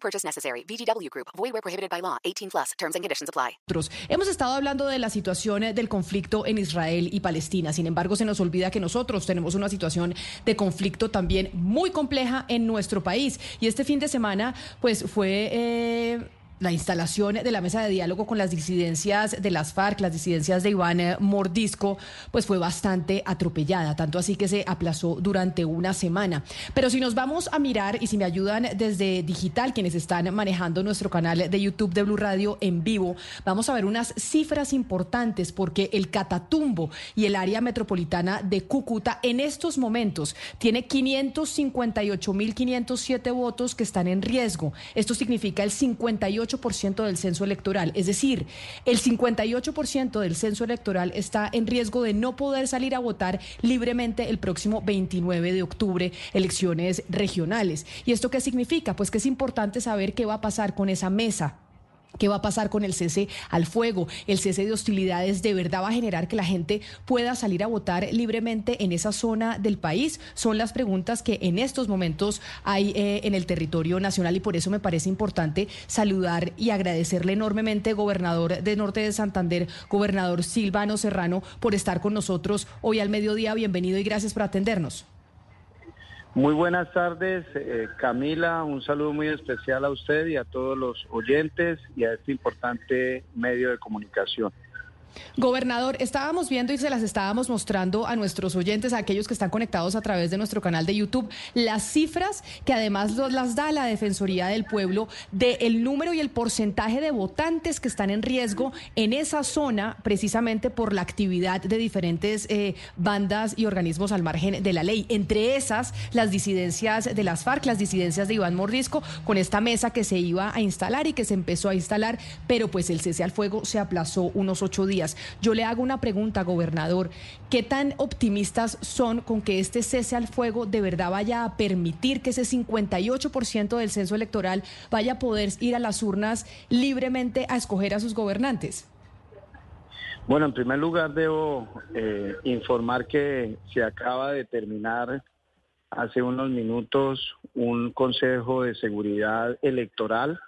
Purchase necessary. VGW Group. Void where prohibited by law. 18 plus. Terms and conditions apply. Hemos estado hablando de la situación del conflicto en Israel y Palestina. Sin embargo, se nos olvida que nosotros tenemos una situación de conflicto también muy compleja en nuestro país. Y este fin de semana, pues fue... Eh, la instalación de la mesa de diálogo con las disidencias de las FARC, las disidencias de Iván eh, Mordisco, pues fue bastante atropellada, tanto así que se aplazó durante una semana. Pero si nos vamos a mirar y si me ayudan desde digital, quienes están manejando nuestro canal de YouTube de Blue Radio en vivo, vamos a ver unas cifras importantes porque el Catatumbo y el área metropolitana de Cúcuta en estos momentos tiene 558.507 votos que están en riesgo. Esto significa el 58 ciento del censo electoral. Es decir, el 58% del censo electoral está en riesgo de no poder salir a votar libremente el próximo 29 de octubre, elecciones regionales. ¿Y esto qué significa? Pues que es importante saber qué va a pasar con esa mesa ¿Qué va a pasar con el cese al fuego? ¿El cese de hostilidades de verdad va a generar que la gente pueda salir a votar libremente en esa zona del país? Son las preguntas que en estos momentos hay eh, en el territorio nacional y por eso me parece importante saludar y agradecerle enormemente, gobernador de Norte de Santander, gobernador Silvano Serrano, por estar con nosotros hoy al mediodía. Bienvenido y gracias por atendernos. Muy buenas tardes, eh, Camila. Un saludo muy especial a usted y a todos los oyentes y a este importante medio de comunicación. Gobernador, estábamos viendo y se las estábamos mostrando a nuestros oyentes, a aquellos que están conectados a través de nuestro canal de YouTube, las cifras que además las da la Defensoría del Pueblo del número y el porcentaje de votantes que están en riesgo en esa zona, precisamente por la actividad de diferentes eh, bandas y organismos al margen de la ley. Entre esas, las disidencias de las FARC, las disidencias de Iván Mordisco, con esta mesa que se iba a instalar y que se empezó a instalar, pero pues el cese al fuego se aplazó unos ocho días. Yo le hago una pregunta, gobernador. ¿Qué tan optimistas son con que este cese al fuego de verdad vaya a permitir que ese 58% del censo electoral vaya a poder ir a las urnas libremente a escoger a sus gobernantes? Bueno, en primer lugar debo eh, informar que se acaba de terminar hace unos minutos un Consejo de Seguridad Electoral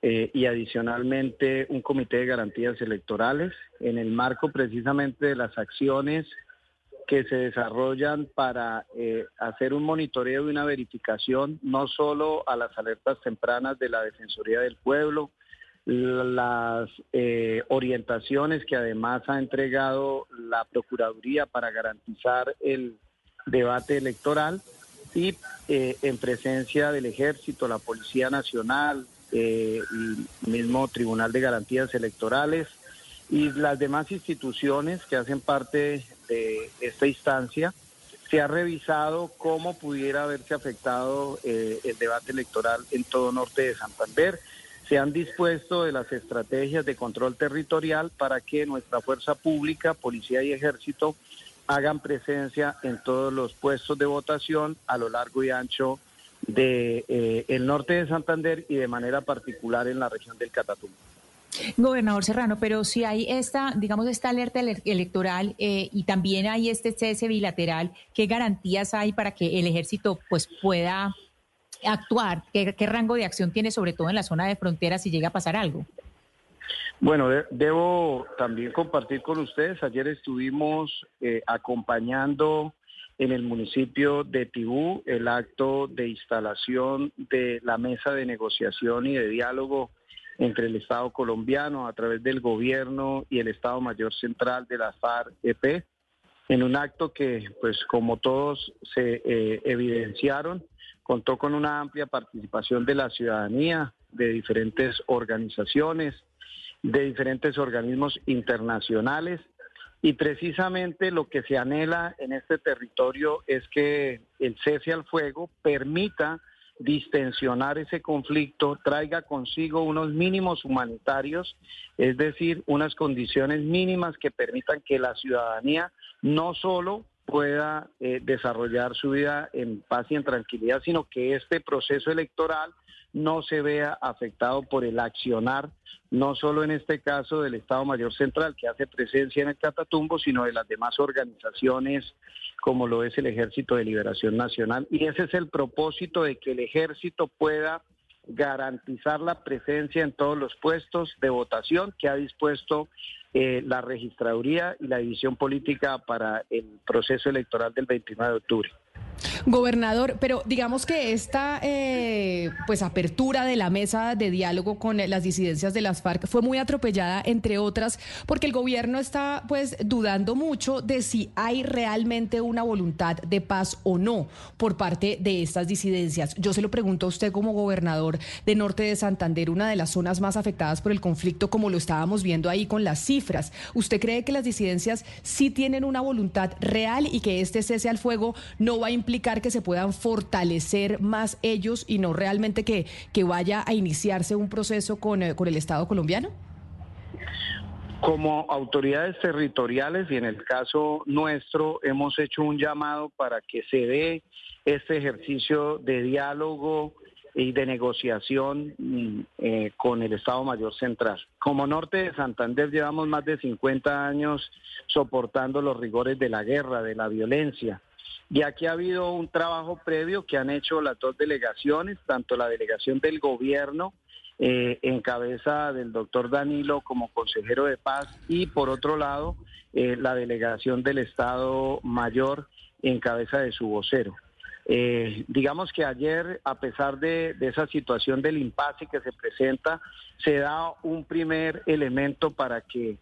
eh, y adicionalmente un comité de garantías electorales en el marco precisamente de las acciones que se desarrollan para eh, hacer un monitoreo y una verificación no solo a las alertas tempranas de la Defensoría del Pueblo, las eh, orientaciones que además ha entregado la Procuraduría para garantizar el debate electoral y en presencia del Ejército, la Policía Nacional, eh, el mismo Tribunal de Garantías Electorales y las demás instituciones que hacen parte de esta instancia, se ha revisado cómo pudiera haberse afectado eh, el debate electoral en todo norte de Santander. Se han dispuesto de las estrategias de control territorial para que nuestra fuerza pública, policía y ejército hagan presencia en todos los puestos de votación a lo largo y ancho de eh, el norte de Santander y de manera particular en la región del Catatumbo. Gobernador Serrano, pero si hay esta, digamos, esta alerta electoral eh, y también hay este cese bilateral, ¿qué garantías hay para que el ejército pues pueda actuar? ¿Qué, rango de acción tiene sobre todo en la zona de frontera si llega a pasar algo? Bueno, debo también compartir con ustedes, ayer estuvimos eh, acompañando en el municipio de Tibú el acto de instalación de la mesa de negociación y de diálogo entre el Estado colombiano a través del gobierno y el Estado Mayor Central de la FARC-EP, en un acto que, pues como todos se eh, evidenciaron, contó con una amplia participación de la ciudadanía, de diferentes organizaciones, de diferentes organismos internacionales y precisamente lo que se anhela en este territorio es que el cese al fuego permita distensionar ese conflicto traiga consigo unos mínimos humanitarios, es decir, unas condiciones mínimas que permitan que la ciudadanía no solo pueda eh, desarrollar su vida en paz y en tranquilidad, sino que este proceso electoral no se vea afectado por el accionar, no solo en este caso del Estado Mayor Central, que hace presencia en el Catatumbo, sino de las demás organizaciones, como lo es el Ejército de Liberación Nacional. Y ese es el propósito de que el ejército pueda garantizar la presencia en todos los puestos de votación que ha dispuesto eh, la registraduría y la división política para el proceso electoral del 29 de octubre. Gobernador, pero digamos que esta eh, pues apertura de la mesa de diálogo con las disidencias de las FARC fue muy atropellada, entre otras, porque el gobierno está pues dudando mucho de si hay realmente una voluntad de paz o no por parte de estas disidencias. Yo se lo pregunto a usted como gobernador de Norte de Santander, una de las zonas más afectadas por el conflicto, como lo estábamos viendo ahí con las cifras. ¿Usted cree que las disidencias sí tienen una voluntad real y que este cese al fuego no va a implicar que se puedan fortalecer más ellos y no realmente que, que vaya a iniciarse un proceso con, eh, con el Estado colombiano? Como autoridades territoriales y en el caso nuestro hemos hecho un llamado para que se dé este ejercicio de diálogo y de negociación mm, eh, con el Estado Mayor Central. Como Norte de Santander llevamos más de 50 años soportando los rigores de la guerra, de la violencia. Y aquí ha habido un trabajo previo que han hecho las dos delegaciones, tanto la delegación del gobierno eh, en cabeza del doctor Danilo como consejero de paz y por otro lado eh, la delegación del Estado Mayor en cabeza de su vocero. Eh, digamos que ayer, a pesar de, de, esa situación del impasse que se presenta, se da un primer elemento para que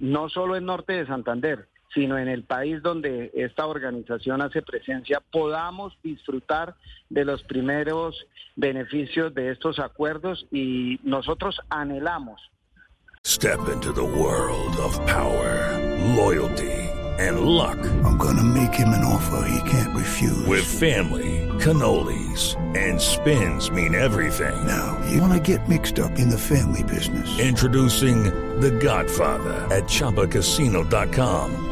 no solo en norte de Santander, sino en el país donde esta organización hace presencia, podamos disfrutar de los primeros beneficios de estos acuerdos y nosotros anhelamos. Step into the world of power, loyalty and luck. I'm gonna make him an offer he can't refuse. With family, cannolis and spins mean everything. Now, you wanna get mixed up in the family business. Introducing The Godfather at chapacasino.com.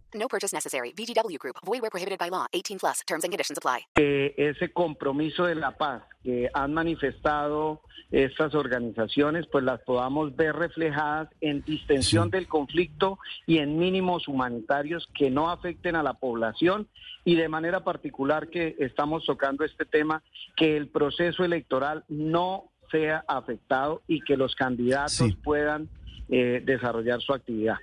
No purchase necessary. VGW Group. Void where prohibited by law. 18 plus. Terms and conditions apply. Eh, ese compromiso de la paz que han manifestado estas organizaciones, pues las podamos ver reflejadas en distensión sí. del conflicto y en mínimos humanitarios que no afecten a la población y de manera particular que estamos tocando este tema, que el proceso electoral no sea afectado y que los candidatos sí. puedan eh, desarrollar su actividad.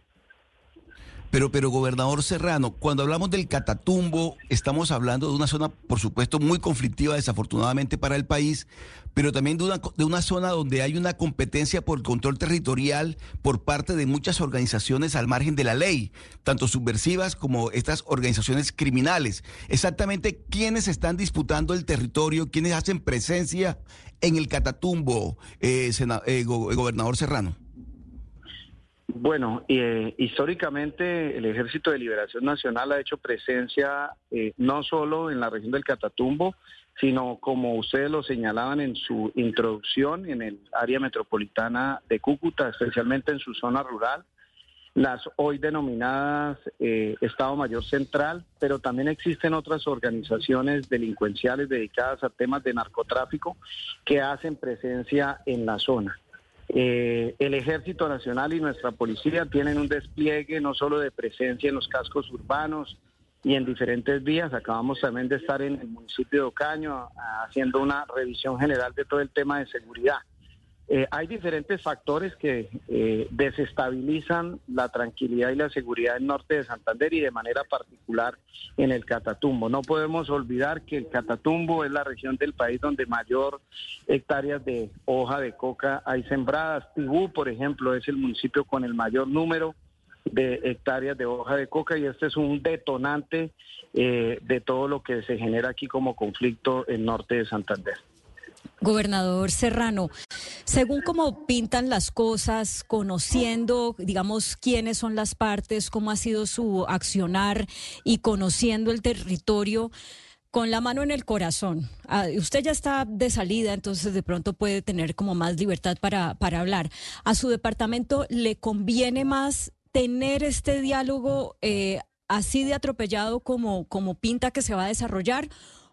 Pero, pero, gobernador Serrano, cuando hablamos del Catatumbo, estamos hablando de una zona, por supuesto, muy conflictiva, desafortunadamente para el país, pero también de una, de una zona donde hay una competencia por control territorial por parte de muchas organizaciones al margen de la ley, tanto subversivas como estas organizaciones criminales. Exactamente, ¿quiénes están disputando el territorio? ¿Quiénes hacen presencia en el Catatumbo, eh, eh, go, gobernador Serrano? Bueno, eh, históricamente el Ejército de Liberación Nacional ha hecho presencia eh, no solo en la región del Catatumbo, sino como ustedes lo señalaban en su introducción, en el área metropolitana de Cúcuta, especialmente en su zona rural, las hoy denominadas eh, Estado Mayor Central, pero también existen otras organizaciones delincuenciales dedicadas a temas de narcotráfico que hacen presencia en la zona. Eh, el Ejército Nacional y nuestra policía tienen un despliegue no solo de presencia en los cascos urbanos y en diferentes vías. Acabamos también de estar en el municipio de Ocaño haciendo una revisión general de todo el tema de seguridad. Eh, hay diferentes factores que eh, desestabilizan la tranquilidad y la seguridad en norte de Santander y de manera particular en el Catatumbo. No podemos olvidar que el Catatumbo es la región del país donde mayor hectáreas de hoja de coca hay sembradas. Tibú, por ejemplo, es el municipio con el mayor número de hectáreas de hoja de coca y este es un detonante eh, de todo lo que se genera aquí como conflicto en norte de Santander. Gobernador Serrano, según cómo pintan las cosas, conociendo, digamos, quiénes son las partes, cómo ha sido su accionar y conociendo el territorio, con la mano en el corazón. Ah, usted ya está de salida, entonces de pronto puede tener como más libertad para, para hablar. ¿A su departamento le conviene más tener este diálogo eh, así de atropellado como, como pinta que se va a desarrollar?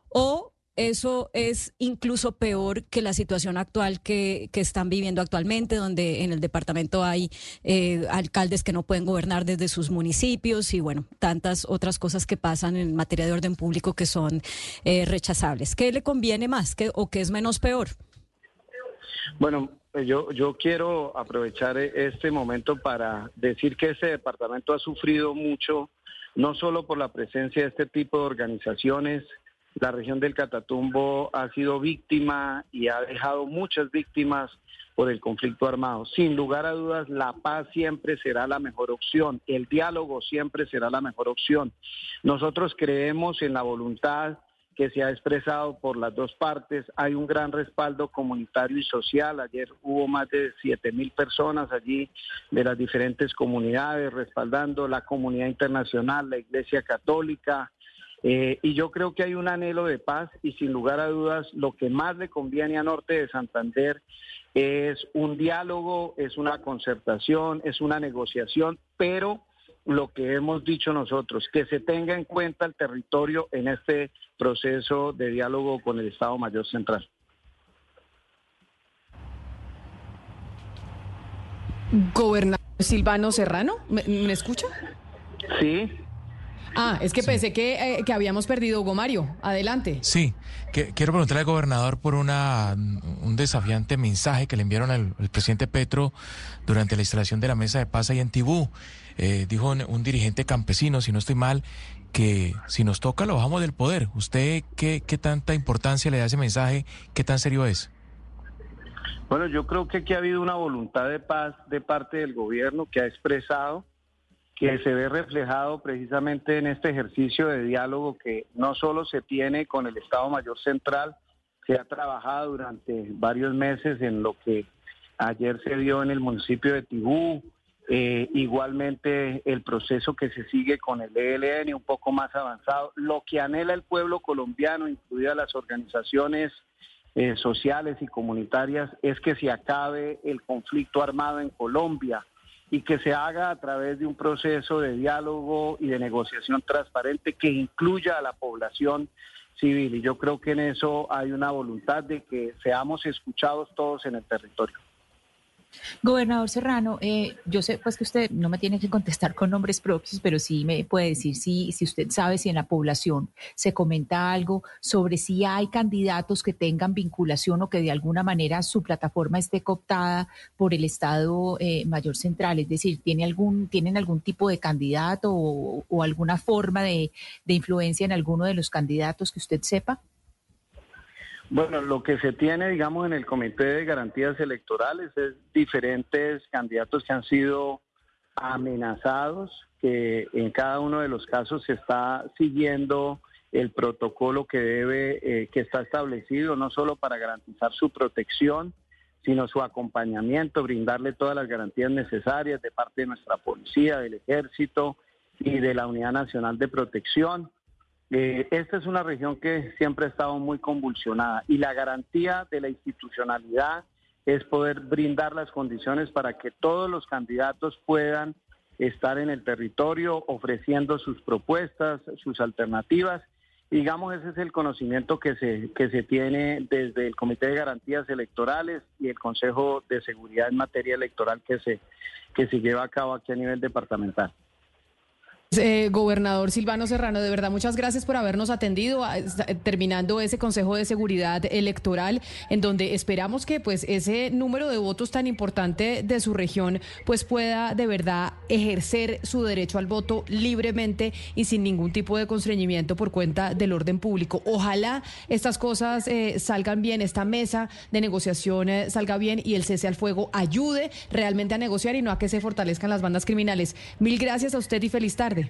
¿O eso es incluso peor que la situación actual que, están viviendo actualmente, donde en el departamento hay eh, alcaldes que no pueden gobernar desde sus municipios y bueno, tantas otras cosas que pasan en materia de orden público que son eh, rechazables. ¿Qué le conviene más que, o qué es menos peor? Bueno, yo, yo quiero aprovechar este momento para decir que ese departamento ha sufrido mucho, no solo por la presencia de este tipo de organizaciones, la región del Catatumbo ha sido víctima y ha dejado muchas víctimas por el conflicto armado. Sin lugar a dudas, la paz siempre será la mejor opción, el diálogo siempre será la mejor opción. Nosotros creemos en la voluntad que se ha expresado por las dos partes. Hay un gran respaldo comunitario y social. Ayer hubo más de siete mil personas allí de las diferentes comunidades respaldando la comunidad internacional, la Iglesia Católica, eh, y yo creo que hay un anhelo de paz y sin lugar a dudas lo que más le conviene a Norte de Santander es un diálogo, es una concertación, es una negociación, pero lo que hemos dicho nosotros, que se tenga en cuenta el territorio en este proceso de diálogo con el Estado Mayor Central. Gobernador Silvano Serrano, ¿me, escucha? Sí. Ah, es que pensé que, eh, que, habíamos perdido Hugo Mario. Adelante. Sí, que, quiero preguntarle al gobernador por una, un desafiante mensaje que le enviaron al, presidente Petro durante la instalación de la mesa de paz ahí en Tibú. Eh, dijo un, dirigente campesino, si no estoy mal, que si nos toca lo bajamos del poder. ¿Usted qué, qué tanta importancia le da ese mensaje? ¿Qué tan serio es? Bueno, yo creo que aquí ha habido una voluntad de paz de parte del gobierno que ha expresado que se ve reflejado precisamente en este ejercicio de diálogo que no solo se tiene con el Estado Mayor Central, se ha trabajado durante varios meses en lo que ayer se dio en el municipio de Tibú, eh, igualmente el proceso que se sigue con el ELN un poco más avanzado, lo que anhela el pueblo colombiano, incluidas las organizaciones eh, sociales y comunitarias, es que se acabe el conflicto armado en Colombia y que se haga a través de un proceso de diálogo y de negociación transparente que incluya a la población civil. Y yo creo que en eso hay una voluntad de que seamos escuchados todos en el territorio. Gobernador Serrano, eh, yo sé pues que usted no me tiene que contestar con nombres propios, pero sí me puede decir si, si usted sabe si en la población se comenta algo sobre si hay candidatos que tengan vinculación o que de alguna manera su plataforma esté cooptada por el Estado eh, Mayor Central, es decir, ¿tiene algún, ¿tienen algún tipo de candidato o, alguna forma de influencia en alguno de los candidatos que usted sepa? Bueno, lo que se tiene, digamos, en el Comité de Garantías Electorales es diferentes candidatos que han sido amenazados, que en cada uno de los casos se está siguiendo el protocolo que debe, eh, que está establecido, no solo para garantizar su protección, sino su acompañamiento, brindarle todas las garantías necesarias de parte de nuestra policía, del ejército y de la Unidad Nacional de Protección. Eh, esta es una región que siempre ha estado muy convulsionada y la garantía de la institucionalidad es poder brindar las condiciones para que todos los candidatos puedan estar en el territorio ofreciendo sus propuestas, sus alternativas. Digamos, ese es el conocimiento que se, que se tiene desde el Comité de Garantías Electorales y el Consejo de Seguridad en materia electoral que se, que se lleva a cabo aquí a nivel departamental. Eh, gobernador Silvano Serrano, de verdad, muchas gracias por habernos atendido, terminando ese Consejo de Seguridad Electoral, en donde esperamos que pues ese número de votos tan importante de su región pues pueda de verdad ejercer su derecho al voto libremente y sin ningún tipo de constreñimiento por cuenta del orden público. Ojalá estas cosas eh, salgan bien, esta mesa de negociación eh, salga bien y el cese al fuego ayude realmente a negociar y no a que se fortalezcan las bandas criminales. Mil gracias a usted y feliz tarde.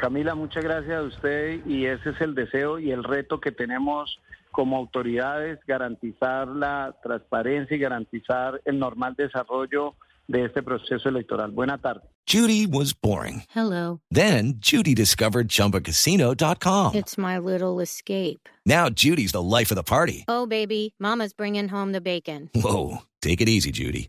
Camila, muchas gracias a usted y ese es el deseo y el reto que tenemos como autoridades garantizar la transparencia y garantizar el normal desarrollo de este proceso electoral. Buena tarde. Judy was boring. Hello. Then Judy discovered ChumbaCasino.com. It's my little escape. Now Judy's the life of the party. Oh, baby, mama's bringing home the bacon. Whoa, take it easy, Judy.